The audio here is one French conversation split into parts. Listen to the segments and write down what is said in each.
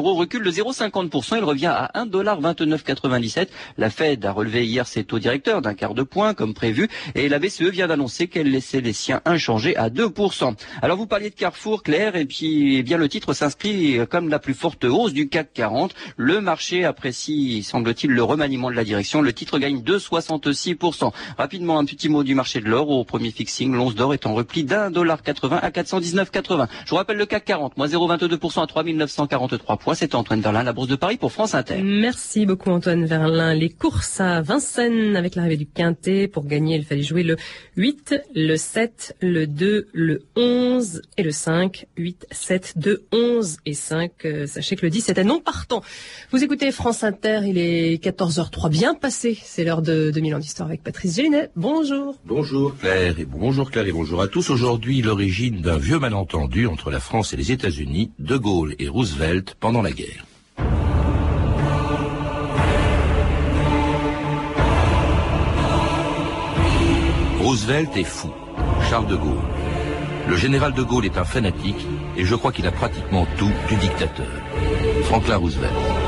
l'euro recule de 0,50%. Il revient à 1,2997. La Fed a relevé hier ses taux directeurs d'un quart de point, comme prévu, et la BCE vient d'annoncer qu'elle laissait les siens inchangés à 2%. Alors vous parliez de Carrefour, Claire, et puis eh bien le titre s'inscrit comme la plus forte hausse du CAC 40. Le marché apprécie, semble-t-il, le remaniement de la direction. Le titre gagne 2,66%. Rapidement, un petit mot du marché de l'or. Au premier fixing, l'once d'or est en repli d'un dollar 80 à 419,80. Je vous rappelle le CAC 40, moins 0,22% à 3943 points. C'est Antoine Verlin, la Bourse de Paris pour France Inter. Merci beaucoup Antoine Verlin. Les courses à Vincennes avec l'arrivée du Quintet. Pour gagner, il fallait jouer le 8, le 7, le 2, le 11 et le 5. 8, 7, 2, 11 et 5. Euh, sachez que le 10 était non partant. Vous écoutez France Inter, il est 14h03 bien passé. C'est l'heure de 2000 ans d'histoire avec Patrice Gélinet. Bonjour. Bonjour Claire et bonjour Claire et bonjour à tous. Aujourd'hui, l'origine d'un vieux malentendu entre la France et les États-Unis, De Gaulle et Roosevelt pendant la guerre. Roosevelt est fou. Charles de Gaulle. Le général de Gaulle est un fanatique et je crois qu'il a pratiquement tout du dictateur. Franklin Roosevelt.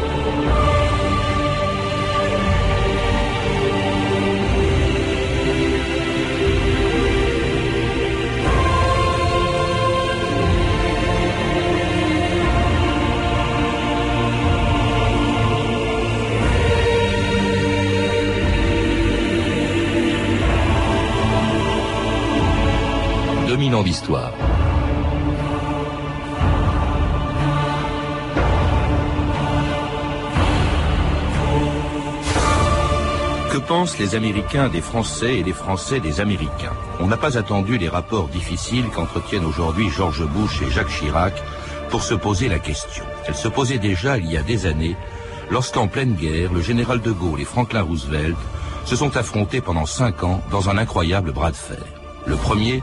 2000 ans d'histoire. Que pensent les Américains des Français et les Français des Américains? On n'a pas attendu les rapports difficiles qu'entretiennent aujourd'hui George Bush et Jacques Chirac pour se poser la question. Elle se posait déjà il y a des années, lorsqu'en pleine guerre, le général de Gaulle et Franklin Roosevelt se sont affrontés pendant cinq ans dans un incroyable bras de fer. Le premier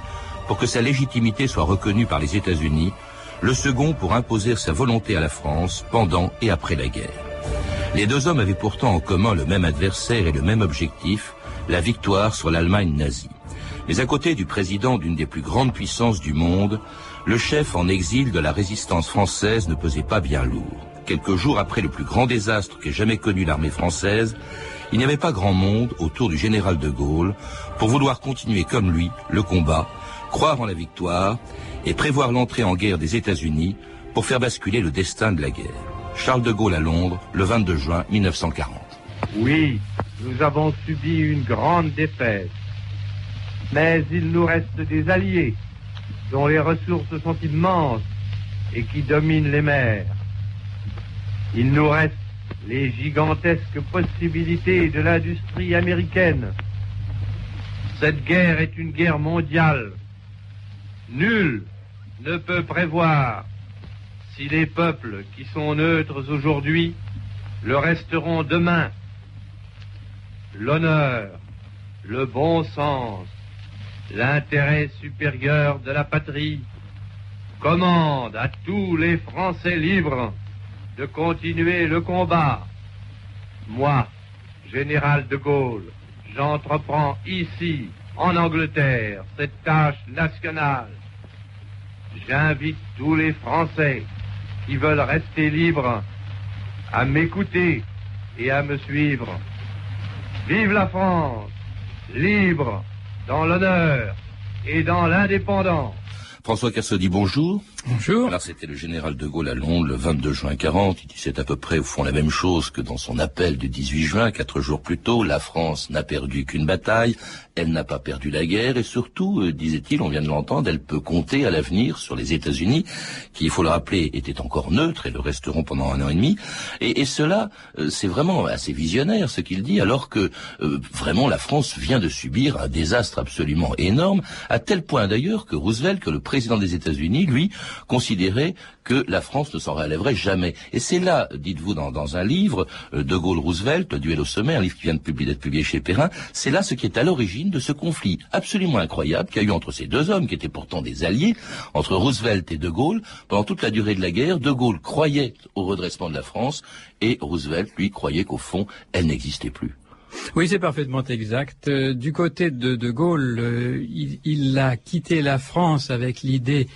pour que sa légitimité soit reconnue par les États-Unis, le second pour imposer sa volonté à la France pendant et après la guerre. Les deux hommes avaient pourtant en commun le même adversaire et le même objectif, la victoire sur l'Allemagne nazie. Mais à côté du président d'une des plus grandes puissances du monde, le chef en exil de la résistance française ne pesait pas bien lourd. Quelques jours après le plus grand désastre qu'ait jamais connu l'armée française, il n'y avait pas grand monde autour du général de Gaulle pour vouloir continuer comme lui le combat croire en la victoire et prévoir l'entrée en guerre des États-Unis pour faire basculer le destin de la guerre. Charles de Gaulle à Londres, le 22 juin 1940. Oui, nous avons subi une grande défaite, mais il nous reste des alliés dont les ressources sont immenses et qui dominent les mers. Il nous reste les gigantesques possibilités de l'industrie américaine. Cette guerre est une guerre mondiale Nul ne peut prévoir si les peuples qui sont neutres aujourd'hui le resteront demain. L'honneur, le bon sens, l'intérêt supérieur de la patrie commandent à tous les Français libres de continuer le combat. Moi, général de Gaulle, j'entreprends ici, en Angleterre, cette tâche nationale J'invite tous les Français qui veulent rester libres à m'écouter et à me suivre. Vive la France, libre dans l'honneur et dans l'indépendance. François dit bonjour. Bonjour. Alors c'était le général de Gaulle à Londres le 22 juin 40. Il disait à peu près au fond la même chose que dans son appel du 18 juin, quatre jours plus tôt. La France n'a perdu qu'une bataille, elle n'a pas perdu la guerre et surtout, euh, disait-il, on vient de l'entendre, elle peut compter à l'avenir sur les États-Unis, qui, il faut le rappeler, étaient encore neutres et le resteront pendant un an et demi. Et, cela, euh, c'est vraiment assez visionnaire ce qu'il dit, alors que euh, vraiment la France vient de subir un désastre absolument énorme, à tel point d'ailleurs que Roosevelt, que le président des États-Unis, lui, considérait que la France ne s'en relèverait jamais. Et c'est là, dites-vous dans, un livre, euh, De Gaulle-Roosevelt, Le duel au sommet, un livre qui vient d'être publié, publié chez Perrin, c'est là ce qui est à l'origine de ce conflit absolument incroyable qu'il y a eu entre ces deux hommes, qui étaient pourtant des alliés, entre Roosevelt et De Gaulle. Pendant toute la durée de la guerre, De Gaulle croyait au redressement de la France, et Roosevelt, lui, croyait qu'au fond, elle n'existait plus. Oui, c'est parfaitement exact. Euh, du côté de De Gaulle, euh, il, a quitté la France avec l'idée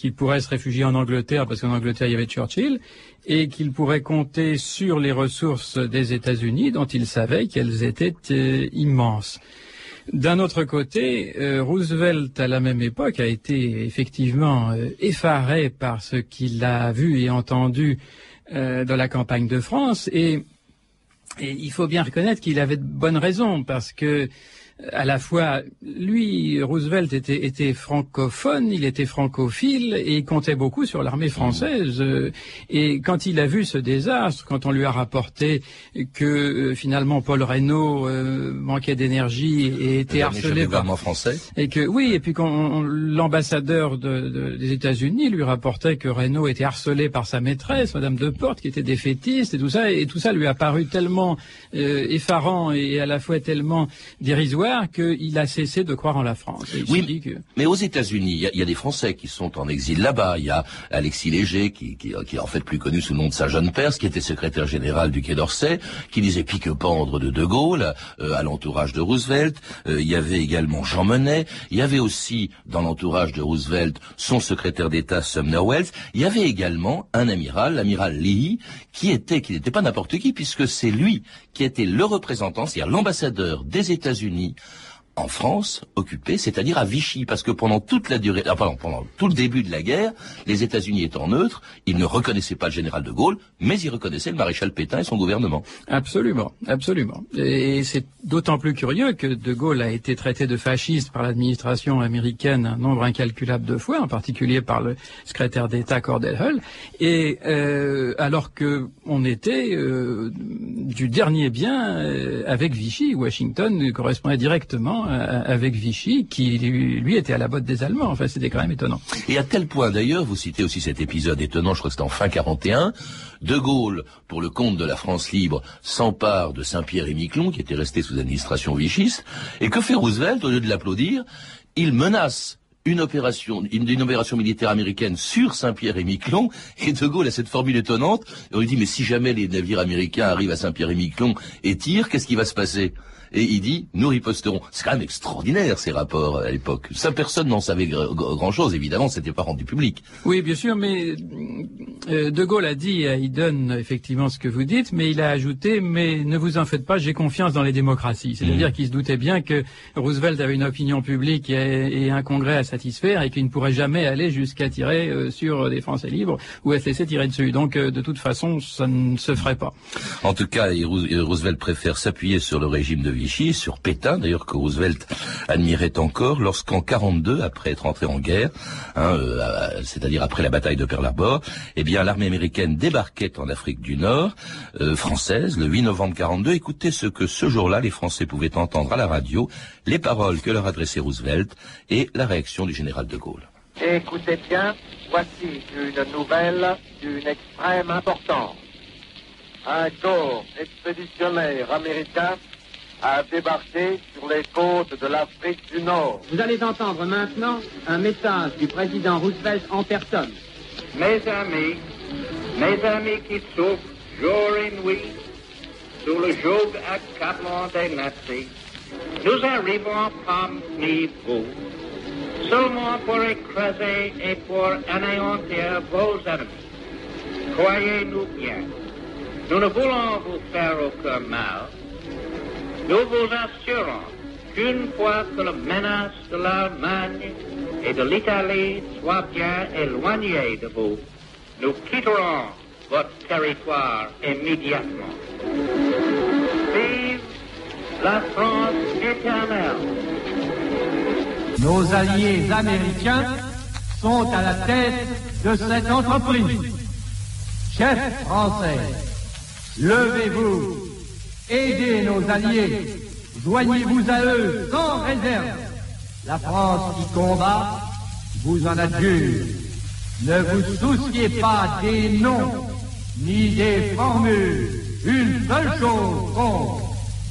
qu'il pourrait se réfugier en Angleterre parce qu'en Angleterre il y avait Churchill et qu'il pourrait compter sur les ressources des États-Unis dont il savait qu'elles étaient euh, immenses. D'un autre côté, euh, Roosevelt, à la même époque, a été effectivement euh, effaré par ce qu'il a vu et entendu dans la campagne de France et, et il faut bien reconnaître qu'il avait de bonnes raisons parce que à la fois, lui, Roosevelt était, était, francophone, il était francophile et il comptait beaucoup sur l'armée française. Euh, et quand il a vu ce désastre, quand on lui a rapporté que euh, finalement Paul Reynaud euh, manquait d'énergie et était harcelé par français, et que oui, et puis quand l'ambassadeur de, de, des États-Unis lui rapportait que Reynaud était harcelé par sa maîtresse, Madame de Porte, qui était défaitiste et tout ça, et tout ça lui a paru tellement effarant et à la fois tellement dérisoire qu'il a cessé de croire en la France. oui, mais aux États-Unis, il y, a des Français qui sont en exil là-bas. Il y a Alexis Léger, qui, est en fait plus connu sous le nom de Saint-Jean Perse, qui était secrétaire général du Quai d'Orsay, qui disait pique-pendre de De Gaulle euh, à l'entourage de Roosevelt. Euh, il y avait également Jean Monnet. Il y avait aussi, dans l'entourage de Roosevelt, son secrétaire d'État Sumner Wells. Il y avait également un amiral, l'amiral Lee, qui était, qui n'était pas n'importe qui, puisque c'est lui qui était le représentant, c'est-à-dire l'ambassadeur des États-Unis en France, occupée, c'est-à-dire à Vichy, parce que pendant toute la durée, ah, pardon, pendant tout le début de la guerre, les États-Unis étant neutres, ils ne reconnaissaient pas le général de Gaulle, mais ils reconnaissaient le maréchal Pétain et son gouvernement. Absolument, absolument. Et c'est d'autant plus curieux que de Gaulle a été traité de fasciste par l'administration américaine un nombre incalculable de fois, en particulier par le secrétaire d'État Cordell Hull, et euh, alors que on était euh, du dernier bien euh, avec Vichy, Washington correspondait directement euh, avec Vichy, qui lui était à la botte des Allemands. Enfin, c'était quand même étonnant. Et à tel point d'ailleurs, vous citez aussi cet épisode étonnant, je crois que c'était en fin 41, De Gaulle, pour le compte de la France libre, s'empare de Saint-Pierre et Miquelon, qui était resté sous administration vichiste, et que fait Roosevelt, au lieu de l'applaudir, il menace une opération, une, opération militaire américaine sur Saint-Pierre et Miquelon, et De Gaulle a cette formule étonnante, on lui dit, mais si jamais les navires américains arrivent à Saint-Pierre et Miquelon et tirent, qu'est-ce qui va se passer? Et il dit nous riposterons. C'est quand même extraordinaire ces rapports à l'époque. Ça personne n'en savait grand-chose. Évidemment, c'était pas rendu public. Oui, bien sûr, mais euh, De Gaulle a dit, il donne effectivement ce que vous dites, mais il a ajouté mais ne vous en faites pas, j'ai confiance dans les démocraties. C'est-à-dire mmh. qu'il se doutait bien que Roosevelt avait une opinion publique et, un congrès à satisfaire et qu'il ne pourrait jamais aller jusqu'à tirer euh, sur des Français libres ou à se laisser tirer dessus. Donc euh, de toute façon, ça ne se ferait pas. En tout cas, Roosevelt préfère s'appuyer sur le régime de sur Pétain, d'ailleurs que Roosevelt admirait encore, lorsqu'en 42, après être entré en guerre, hein, euh, c'est-à-dire après la bataille de Pearl Harbor, eh bien l'armée américaine débarquait en Afrique du Nord, euh, française, le 8 novembre 42. Écoutez ce que ce jour-là les Français pouvaient entendre à la radio, les paroles que leur adressait Roosevelt et la réaction du général de Gaulle. Écoutez bien, voici une nouvelle d'une extrême importance. Un corps expéditionnaire américain a débarqué sur les côtes de l'Afrique du Nord. Vous allez entendre maintenant un message du président Roosevelt en personne. Mes amis, mes amis qui souffrent jour et nuit sous le joug accablant des nazis, nous arrivons parmi vous seulement pour écraser et pour anéantir vos ennemis. Croyez-nous bien, nous ne voulons vous faire aucun mal, nous vous assurons qu'une fois que la menace de l'Allemagne et de l'Italie soit bien éloignée de vous, nous quitterons votre territoire immédiatement. Vive la France éternelle. Nos alliés américains sont à la tête de cette entreprise. Chefs français, levez-vous Aidez nos alliés. Joignez-vous à eux sans réserve. La France qui combat vous en adjure. Ne vous souciez pas des noms ni des formules. Une seule chose compte,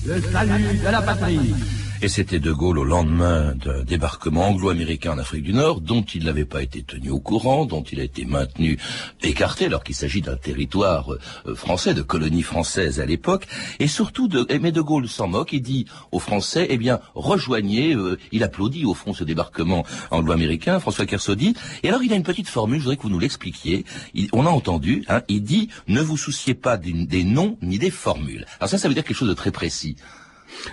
le salut de la patrie. Et c'était De Gaulle au lendemain d'un débarquement anglo-américain en Afrique du Nord, dont il n'avait pas été tenu au courant, dont il a été maintenu écarté, alors qu'il s'agit d'un territoire euh, français, de colonie française à l'époque. Et surtout, de, mais De Gaulle s'en moque et dit aux Français, eh bien, rejoignez, euh, il applaudit au fond ce débarquement anglo-américain, François Kersaudy. Et alors, il a une petite formule, je voudrais que vous nous l'expliquiez. on a entendu, hein, il dit, ne vous souciez pas des noms ni des formules. Alors ça, ça veut dire quelque chose de très précis.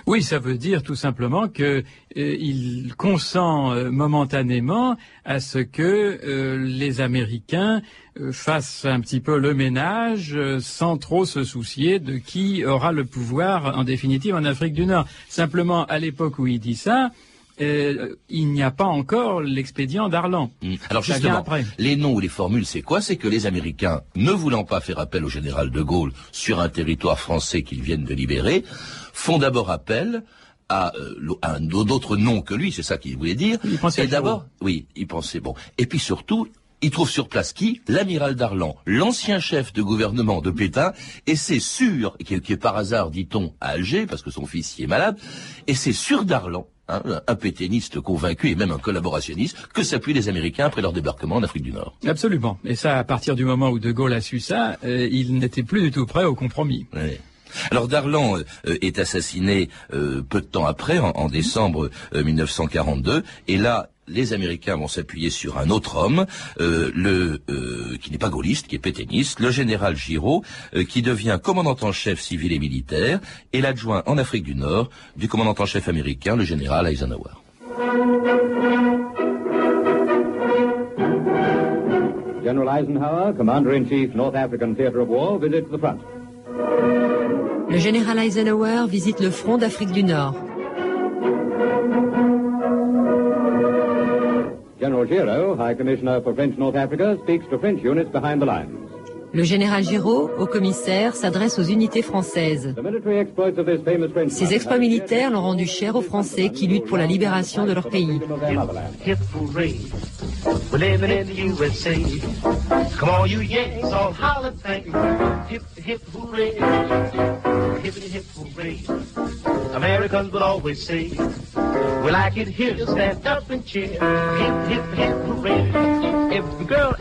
Oui, ça veut dire tout simplement que euh, il consent euh, momentanément à ce que euh, les Américains fassent un petit peu le ménage sans trop se soucier de qui aura le pouvoir en définitive en Afrique du Nord. Simplement, à l'époque où il dit ça, il n'y a pas encore l'expédient d'Arlan. Mmh. Alors justement, les noms ou les formules, c'est quoi? C'est que les Américains, ne voulant pas faire appel au général de Gaulle sur un territoire français qu'ils viennent de libérer, font d'abord appel à, euh, un autre nom que lui, c'est ça qu'il voulait dire. Il pensait et d'abord, oui, il pensait bon. Et puis surtout, il trouve sur place qui? L'amiral Darlan, l'ancien chef de gouvernement de Pétain, et c'est sûr, qui est, par hasard, dit-on, à Alger, parce que son fils y est malade, et c'est sur Darlan, hein, un pétainiste convaincu et même un collaborationniste, que s'appuient les Américains après leur débarquement en Afrique du Nord. Absolument. Et ça, à partir du moment où De Gaulle a su ça, euh, il n'était plus du tout prêt au compromis. Alors Darlan euh, est assassiné euh, peu de temps après, en, décembre 1942, euh, et là, les Américains vont s'appuyer sur un autre homme, le qui n'est pas gaulliste, qui est pétainiste, le général Giraud, qui devient commandant en chef civil et militaire, et l'adjoint en Afrique du Nord du commandant en chef américain, le général Eisenhower. General Eisenhower, Commander-in-Chief, North African Theatre of War, visits the front. Le général Eisenhower visite le front d'Afrique du Nord. General Giraud, High Commissioner for French North Africa, speaks to French units behind the lines. Le général Giraud, au commissaire, s'adresse aux unités françaises. Ces exploits militaires l'ont rendu cher aux Français qui luttent pour la libération de leur pays. Well, I can hear you stand up and cheer. Hip, hip, hip, parade. If the girl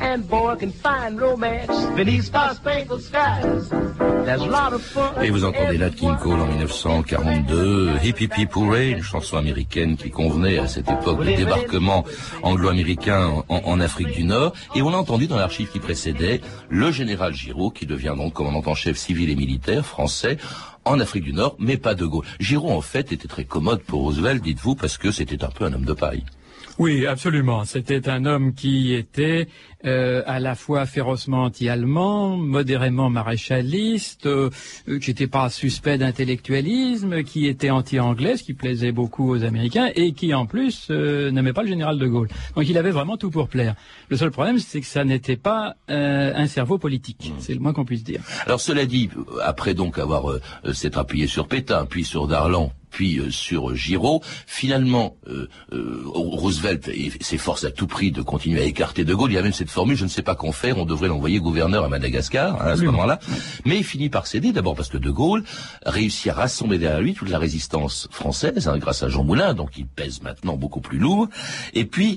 Et vous entendez Nat King Cole en 1942, Hip Hip Hip Hooray, une chanson américaine qui convenait à cette époque du débarquement anglo-américain en, en, Afrique du Nord. Et on a entendu dans l'archive qui précédait le général Giraud, qui devient donc commandant en chef civil et militaire français, en Afrique du Nord, mais pas de Gaulle. Giraud, en fait, était très commode pour Roosevelt, dites-vous, parce que c'était un peu un homme de paille. Oui, absolument. C'était un homme qui était euh, à la fois férocement anti-allemand, modérément maréchaliste, euh, qui n'était pas suspect d'intellectualisme, qui était anti-anglais, ce qui plaisait beaucoup aux Américains, et qui en plus euh, n'aimait pas le général de Gaulle. Donc il avait vraiment tout pour plaire. Le seul problème, c'est que ça n'était pas un cerveau politique. Mmh. C'est le moins qu'on puisse dire. Alors cela dit, après donc avoir s'être appuyé sur Pétain, puis sur Darlan, puis euh, sur Giraud. Finalement, euh, euh, Roosevelt s'efforce à tout prix de continuer à écarter De Gaulle. Il y a même cette formule, je ne sais pas qu'en faire, on devrait l'envoyer gouverneur à Madagascar hein, à ce moment-là. Mais il finit par céder, d'abord parce que De Gaulle réussit à rassembler derrière lui toute la résistance française, hein, grâce à Jean Moulin, donc il pèse maintenant beaucoup plus lourd. Et puis,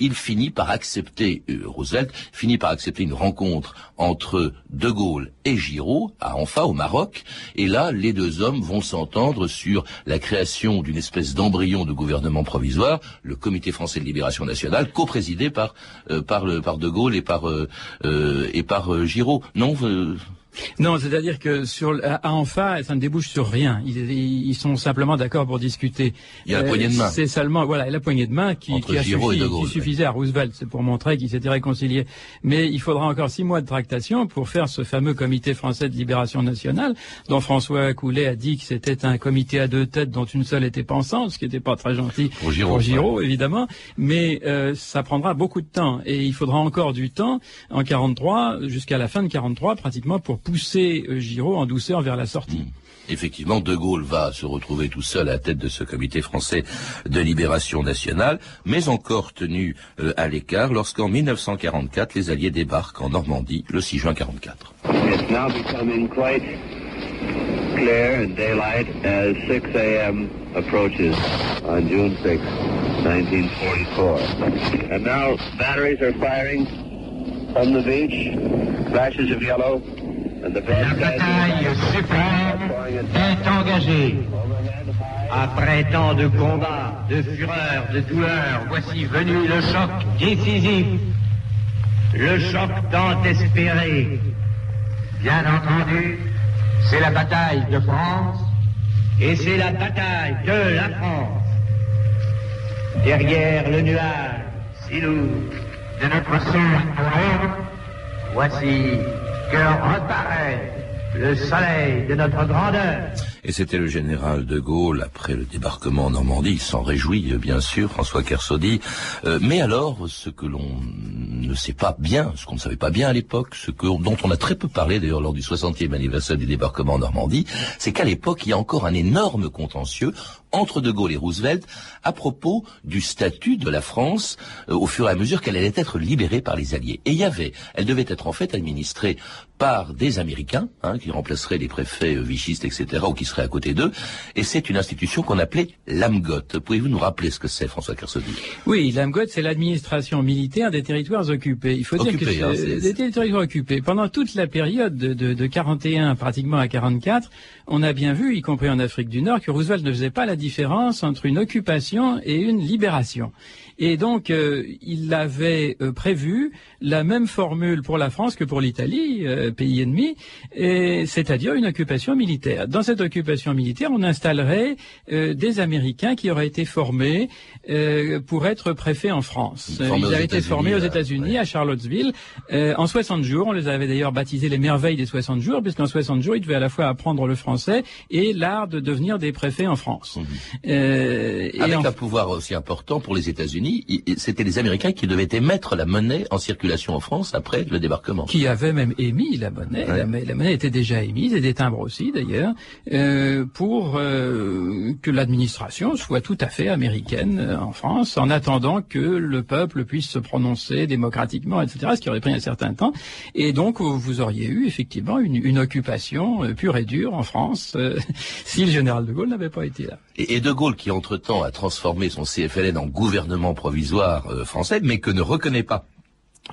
il finit par accepter, Roosevelt finit par accepter une rencontre entre De Gaulle et Giraud, à Anfa, au Maroc. Et là, les deux hommes vont s'entendre sur la création d'une espèce d'embryon de gouvernement provisoire, le Comité français de libération nationale, co-présidé par, euh, par, De Gaulle et par, euh, euh, et par Giraud. Non non, c'est-à-dire que sur à Anfa, ça ne débouche sur rien. Ils, sont simplement d'accord pour discuter. Il y a la poignée de main. C'est seulement voilà la poignée de main qui, qui, suffisait à Roosevelt, c'est pour montrer qu'ils s'étaient réconciliés. Mais il faudra encore six mois de tractation pour faire ce fameux comité français de libération nationale, dont François Coulet a dit que c'était un comité à deux têtes dont une seule était pensante, ce qui n'était pas très gentil pour Giraud, évidemment. Mais euh, ça prendra beaucoup de temps et il faudra encore du temps en 43 jusqu'à la fin de 43 pratiquement pour pousser euh, Giraud en douceur vers la sortie. Hmm. Effectivement, De Gaulle va se retrouver tout seul à la tête de ce comité français de libération nationale, mais encore tenu euh, à l'écart lorsqu'en 1944, les Alliés débarquent en Normandie le 6 juin 44. clear and daylight as 6 a.m. approaches on June 6, 1944. And now batteries are firing from the beach, flashes of yellow, La bataille suprême est engagée. Après tant de combats, de fureur, de douleur, voici venu le choc décisif. Le choc tant espéré. Bien entendu, c'est la bataille de France et c'est la bataille de la France. Derrière le nuage si lourd de notre pour voici que reparaît le soleil de notre grandeur. Et c'était le général de Gaulle après le débarquement en Normandie. Il s'en réjouit, euh, bien sûr, François Kersaudy. Euh, mais alors, ce que l'on ne sait pas bien, ce qu'on ne savait pas bien à l'époque, ce que, dont on a très peu parlé d'ailleurs lors du 60e anniversaire du débarquement en Normandie, c'est qu'à l'époque, il y a encore un énorme contentieux entre De Gaulle et Roosevelt à propos du statut de la France euh, au fur et à mesure qu'elle allait être libérée par les Alliés. Et il y avait, elle devait être en fait administrée par des Américains, hein, qui remplaceraient les préfets euh, vichistes, etc., ou qui seraient à côté d'eux, et c'est une institution qu'on appelait l'AMGOT. Pouvez-vous nous rappeler ce que c'est, François Kersaudy? Oui, l'AMGOT, c'est l'administration militaire des territoires occupés. Il faut dire que hein, des territoires occupés. Pendant toute la période de, de, de 41 pratiquement à 44, on a bien vu, y compris en Afrique du Nord, que Roosevelt ne faisait pas la différence entre une occupation et une libération. Et donc, euh, il avait euh, prévu la même formule pour la France que pour l'Italie, euh, pays ennemi, c'est-à-dire une occupation militaire. Dans cette occupation militaire, on installerait euh, des Américains qui auraient été formés euh, pour être préfets en France. Formés Ils avaient été formés aux États-Unis, à Charlottesville, euh, en 60 jours. On les avait d'ailleurs baptisés les merveilles des 60 jours, puisqu'en 60 jours, ils devaient à la fois apprendre le français et l'art de devenir des préfets en France. Euh, et Avec en- un pouvoir aussi important pour les États-Unis, c'était les Américains qui devaient émettre la monnaie en circulation en France après le débarquement. qui avait même émis la monnaie. Ouais. La, la monnaie était déjà émise, et des timbres aussi d'ailleurs, euh, pour euh, que l'administration soit tout à fait américaine euh, en France, en attendant que le peuple puisse se prononcer démocratiquement, etc., ce qui aurait pris un certain temps. Et donc, vous auriez eu effectivement une, une occupation euh, pure et dure en France, euh, si le général de Gaulle n'avait pas été là. Et, et De Gaulle, qui entre-temps a transformé son CFLN en gouvernement provisoire euh, français, mais que ne reconnaît pas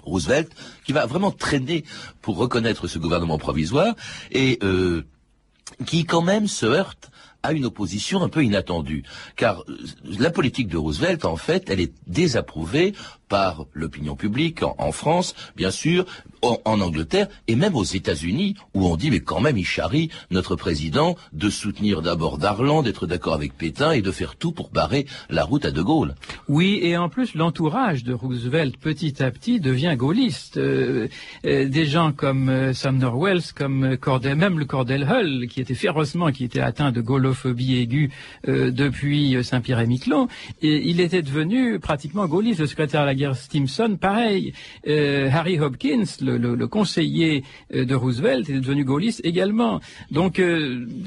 Roosevelt, qui va vraiment traîner pour reconnaître ce gouvernement provisoire, et euh, qui quand même se heurte à une opposition un peu inattendue. Car euh, la politique de Roosevelt, en fait, elle est désapprouvée par l'opinion publique en, France, bien sûr, en, Angleterre et même aux États-Unis, où on dit mais quand même il charrie notre président de soutenir d'abord Darlan, d'être d'accord avec Pétain et de faire tout pour barrer la route à De Gaulle. Oui, et en plus, l'entourage de Roosevelt, petit à petit, devient gaulliste. Euh, euh, des gens comme euh, Sumner Wells, comme Cordell, même le Cordell Hull, qui était férocement, qui était atteint de gaullophobie aiguë euh, depuis euh, Saint-Pierre et Miquelon, et il était devenu pratiquement gaulliste. Le secrétaire à la guerre Stimson, pareil. Euh, Harry Hopkins, le, le- le conseiller de Roosevelt, est devenu gaulliste également. Donc,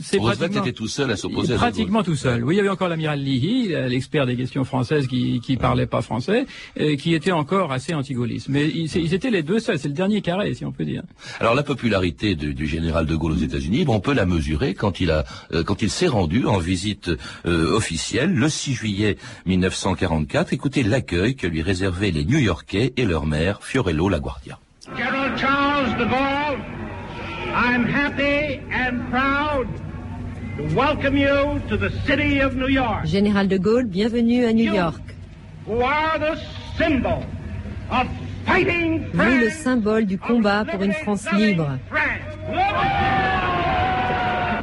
c'est Roosevelt pratiquement... était tout seul à s'opposer à Pratiquement tout seul. Oui, il y avait encore l'amiral Leahy, l'expert des questions françaises qui qui parlait pas français, qui était encore assez anti-gaulliste. Mais ils, étaient les deux seuls. C'est le dernier carré, si on peut dire. Alors la popularité du général de Gaulle aux États-Unis, bon, on peut la mesurer quand il a, euh, quand il s'est rendu en visite euh, officielle le 6 juillet 1944. Écoutez l'accueil que lui réservaient les New-Yorkais et leur maire Fiorello LaGuardia. General Charles de Gaulle, I'm happy and proud to welcome you to the city of New York, Général de Gaulle, bienvenue à New York. who are the symbol of fighting Vous, le symbole du combat pour une France libre. France.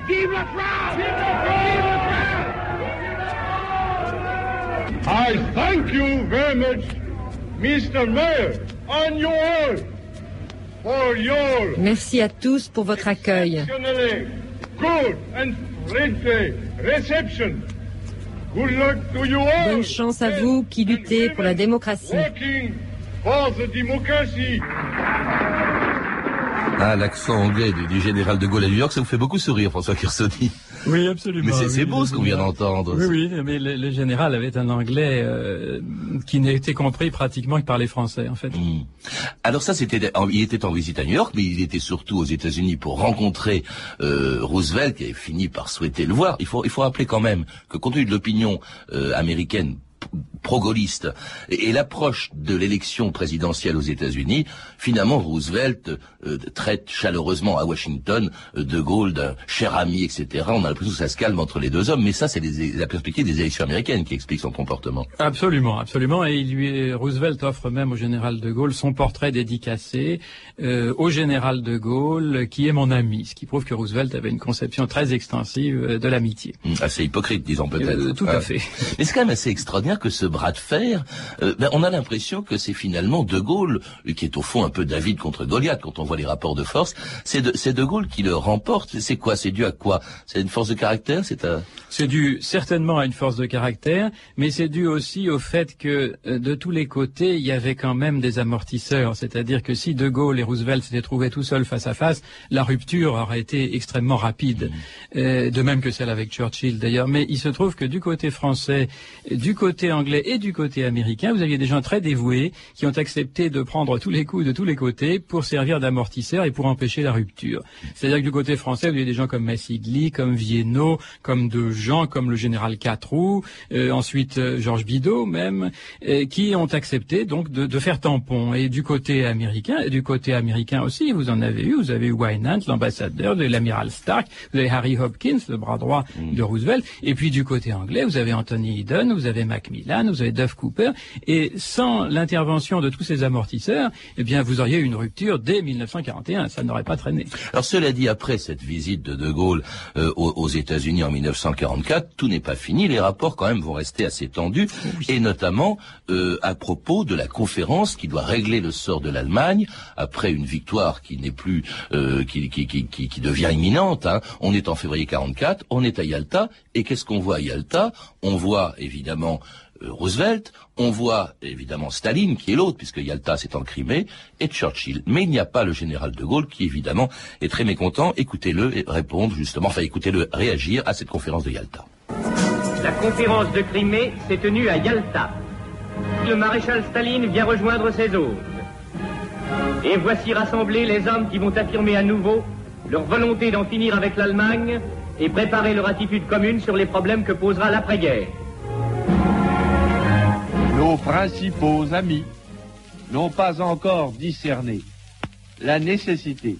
Vive la France! Vive la France! I thank you very much, Mr. Mayor, and you all, for your Merci à tous pour votre accueil. good and friendly reception. Good luck to you all. Bonne chance à vous qui luttez pour la démocratie. Ah, l'accent anglais du, du, général de Gaulle à New York, ça vous fait beaucoup sourire, François Kirsoni. Oui, absolument. Mais c'est oui, beau ce qu'on vient d'entendre. Oui, oui, mais le, le, général avait un anglais euh, qui n'était compris pratiquement que par les Français, en fait. Mmh. Alors ça, c'était, il était en visite à New York, mais il était surtout aux États-Unis pour rencontrer euh, Roosevelt, qui avait fini par souhaiter le voir. Il faut, il faut rappeler quand même que compte tenu de l'opinion euh, américaine pro-gaulliste et, et l'approche de l'élection présidentielle aux États-Unis, finalement Roosevelt euh, traite chaleureusement à Washington euh, de Gaulle d'un cher ami, etc. On a l'impression que ça se calme entre les deux hommes, mais ça c'est la perspective des élections américaines qui explique son comportement. Absolument, absolument. Et il lui, Roosevelt offre même au général de Gaulle son portrait dédicacé euh, au général de Gaulle, qui est mon ami, ce qui prouve que Roosevelt avait une conception très extensive de l'amitié. Mmh, assez hypocrite, disons peut-être. Tout à fait. Mais c'est quand même assez extraordinaire que ce bras de fer, euh, ben, on a l'impression que c'est finalement De Gaulle, qui est au fond un peu David contre Goliath quand on voit les rapports de force, c'est de, de, Gaulle qui le remporte. C'est quoi? C'est dû à quoi? C'est une force de caractère? C'est un... C'est dû certainement à une force de caractère, mais c'est dû aussi au fait que euh, de tous les côtés, il y avait quand même des amortisseurs. C'est-à-dire que si De Gaulle et Roosevelt s'étaient trouvés tout seuls face à face, la rupture aurait été extrêmement rapide. Mmh. Euh, de même que celle avec Churchill d'ailleurs. Mais il se trouve que du côté français, du côté anglais et du côté américain, vous aviez des gens très dévoués qui ont accepté de prendre tous les coups de tous les côtés pour servir d'amortisseur et pour empêcher la rupture. C'est-à-dire que du côté français, vous aviez des gens comme Massigli, comme Vienno, comme de gens comme le général Catroux, euh, ensuite euh, Georges Bidault même, euh, qui ont accepté donc de, de, faire tampon. Et du côté américain, et du côté américain aussi, vous en avez eu, vous avez eu Wynant, l'ambassadeur, de l'amiral Stark, vous avez Harry Hopkins, le bras droit mmh. de Roosevelt, et puis du côté anglais, vous avez Anthony Eden, vous avez Macmillan, vous avez Duff Cooper, et sans l'intervention de tous ces amortisseurs, eh bien vous auriez eu une rupture dès 1941, ça n'aurait pas traîné. Alors cela dit, après cette visite de De Gaulle euh, aux, aux États-Unis en 1944, tout n'est pas fini, les rapports quand même vont rester assez tendus, oui. et notamment euh, à propos de la conférence qui doit régler le sort de l'Allemagne après une victoire qui n'est plus, euh, qui, qui, qui, qui, devient imminente. Hein. On est en février 44, on est à Yalta, et qu'est-ce qu'on voit à Yalta? On voit évidemment Roosevelt, on voit évidemment Staline, qui est l'autre, puisque Yalta c'est en Crimée, et Churchill. Mais il n'y a pas le général de Gaulle, qui évidemment est très mécontent. Écoutez-le et répondre justement, enfin écoutez-le réagir à cette conférence de Yalta. La conférence de Crimée s'est tenue à Yalta. Le maréchal Staline vient rejoindre ses hôtes. Et voici rassemblés les hommes qui vont affirmer à nouveau leur volonté d'en finir avec l'Allemagne et préparer leur attitude commune sur les problèmes que posera l'après-guerre. Nos principaux amis n'ont pas encore discerné la nécessité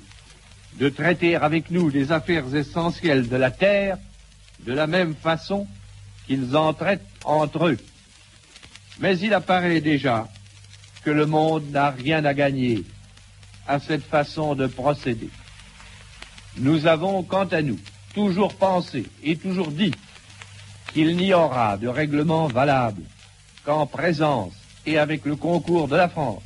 de traiter avec nous des affaires essentielles de la terre de la même façon qu'ils en traitent entre eux. Mais il apparaît déjà que le monde n'a rien à gagner à cette façon de procéder. Nous avons, quant à nous, toujours pensé et toujours dit qu'il n'y aura de règlement valable qu'en présence et avec le concours de la France.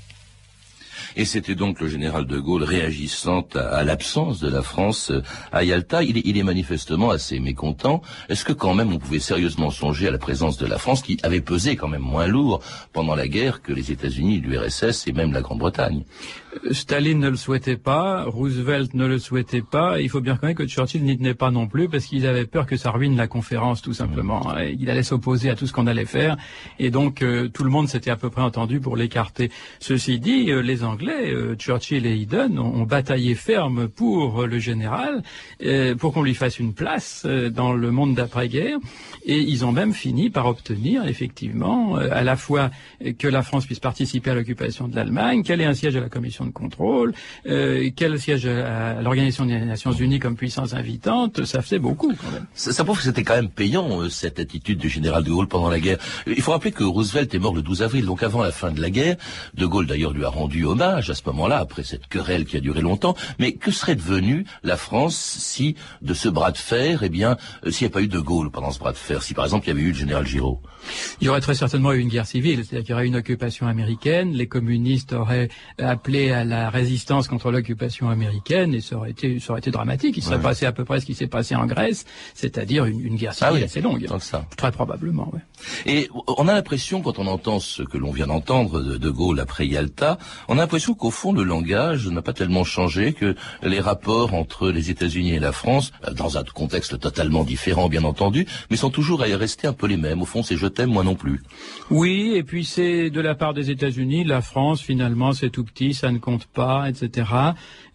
Et c'était donc le général de Gaulle réagissant à, à l'absence de la France à Yalta. Il est, il est manifestement assez mécontent. Est-ce que quand même on pouvait sérieusement songer à la présence de la France qui avait pesé quand même moins lourd pendant la guerre que les États-Unis, l'URSS et même la Grande-Bretagne? Staline ne le souhaitait pas, Roosevelt ne le souhaitait pas. Il faut bien reconnaître que Churchill n'y tenait pas non plus parce qu'ils avaient peur que ça ruine la conférence tout simplement. Mmh. Il allait s'opposer à tout ce qu'on allait faire et donc euh, tout le monde s'était à peu près entendu pour l'écarter. Ceci dit, euh, les Anglais, euh, Churchill et Eden, ont, bataillé ferme pour le général, euh, pour qu'on lui fasse une place euh, dans le monde d'après-guerre et ils ont même fini par obtenir effectivement à la fois que la France puisse participer à l'occupation de l'Allemagne, qu'elle ait un siège à la commission de contrôle, euh, quel siège à l'Organisation des Nations Unies comme puissance invitante, ça faisait beaucoup. Ça, prouve que c'était quand même payant cette attitude du général de Gaulle pendant la guerre. Il faut rappeler que Roosevelt est mort le 12 avril, donc avant la fin de la guerre. De Gaulle d'ailleurs lui a rendu hommage à ce moment-là, après cette querelle qui a duré longtemps. Mais que serait devenue la France si de ce bras de fer, eh bien, euh, s'il n'y a pas eu de Gaulle pendant ce bras de fer, si par exemple il y avait eu le général Giraud? Il y aurait très certainement eu une guerre civile, c'est-à-dire qu'il y aurait une occupation américaine, les communistes auraient appelé à la résistance contre l'occupation américaine et ça aurait été, ça aurait été dramatique. Il serait ouais. passé à peu près ce qui s'est passé en Grèce, c'est-à-dire une, une, guerre civile ah oui, assez longue. Ça. Très probablement. Ouais. Et on a l'impression, quand on entend ce que l'on vient d'entendre de, de, Gaulle après Yalta, on a l'impression l'impression qu'au fond, le langage n'a pas tellement changé, que les rapports entre les États-Unis et la France, euh, dans un contexte totalement différent, bien entendu, mais sont toujours restés un peu les mêmes. Au fond, c'est je t'aime, moi non plus. Oui, et puis c'est de la part des États-Unis, la France, finalement, c'est tout petit, ça ne compte pas, etc.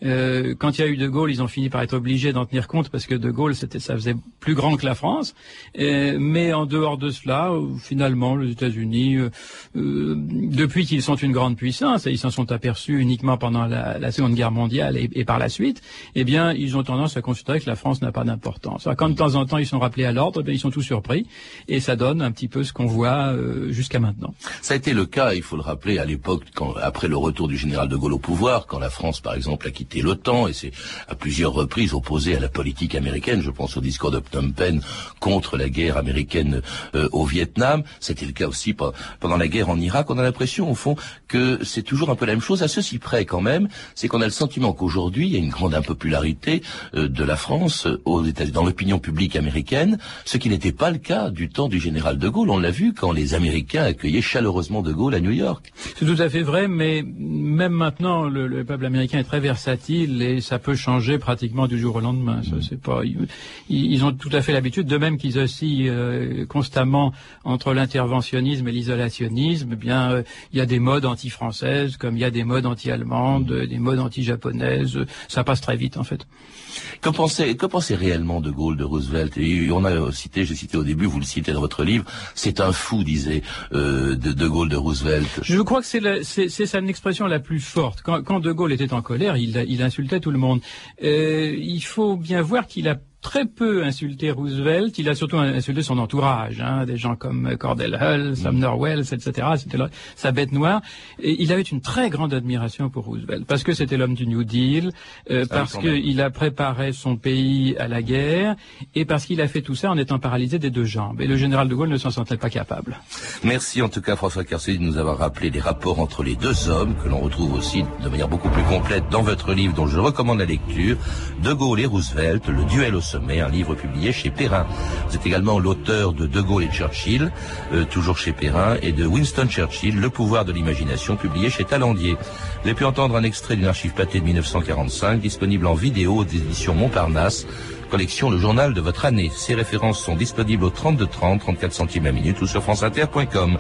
Euh, quand il y a eu De Gaulle, ils ont fini par être obligés d'en tenir compte parce que De Gaulle, c'était, ça faisait plus grand que la France. Euh, mais en dehors de cela, finalement, les États-Unis, euh, euh, depuis qu'ils sont une grande puissance, et ils s'en sont aperçus uniquement pendant la, la Seconde Guerre mondiale et, et, par la suite, eh bien, ils ont tendance à considérer que la France n'a pas d'importance. Quand de temps en temps ils sont rappelés à l'ordre, eh ils sont tous surpris, et ça donne un petit peu ce qu'on voit jusqu'à maintenant. Ça a été le cas, il faut le rappeler, à l'époque, après le retour du général de Gaulle au pouvoir, quand la France, par exemple, a quitté l'OTAN, et c'est à plusieurs reprises opposé à la politique américaine. Je pense au discours de Phnom Penh contre la guerre américaine euh, au Vietnam. C'était le cas aussi pendant la guerre en Irak. On a l'impression, au fond, que c'est toujours un peu la même chose. À ceci près, quand même, c'est qu'on a le sentiment qu'aujourd'hui, il y a une grande impopularité euh, de la France euh, aux États dans l'opinion publique américaine, ce qui n'était pas le cas du temps du général de Gaulle. On l'a vu quand les Américains accueillaient chaleureusement de Gaulle à New York. C'est tout à fait vrai, mais même maintenant, le, le peuple américain est très versatile et ça peut changer pratiquement du jour au lendemain. Ça, c'est pas. Ils, ils, ont tout à fait l'habitude, de même qu'ils oscillent euh, constamment entre l'interventionnisme et l'isolationnisme. Eh bien, euh, il y a des modes anti-françaises, comme il y a des modes anti-allemandes, des modes anti-japonaises. Ça passe très vite, en fait. Que pensait, que pensait réellement de Gaulle, de Roosevelt Et On a cité, j'ai cité au début, vous le citez dans votre livre, c'est un fou, disait euh, de, de, Gaulle, de Roosevelt. Je crois que c'est, sa expression la plus forte. Quand, quand, de Gaulle était en colère, il, il insultait tout le monde. Euh, il faut bien voir qu'il a très peu insulté Roosevelt. Il a surtout insulté son entourage, hein, des gens comme Cordell Hull, Sumner Wells, etc. C'était sa bête noire. Et il avait une très grande admiration pour Roosevelt parce que c'était l'homme du New Deal, euh, parce qu'il a préparé son pays à la guerre et parce qu'il a fait tout ça en étant paralysé des deux jambes. Et le général de Gaulle ne s'en sentait pas capable. Merci en tout cas François Carcé de nous avoir rappelé les rapports entre les deux hommes que l'on retrouve aussi de manière beaucoup plus complète dans votre livre dont je recommande la lecture, De Gaulle et Roosevelt, le duel au un livre publié chez Perrin. Vous êtes également l'auteur de De Gaulle et Churchill, euh, toujours chez Perrin, et de Winston Churchill, Le pouvoir de l'imagination, publié chez Talandier. Vous avez pu entendre un extrait d'une archive pâtée de 1945, disponible en vidéo des éditions Montparnasse, collection Le Journal de votre année. Ces références sont disponibles au 32 30, 34 centimes la minute ou sur franceinter.com.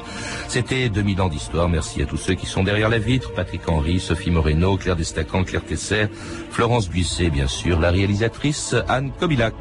C'était 2000 ans d'histoire. Merci à tous ceux qui sont derrière la vitre. Patrick Henry, Sophie Moreno, Claire Destacan, Claire Tesser, Florence Buisset, bien sûr, la réalisatrice Anne Kobilac.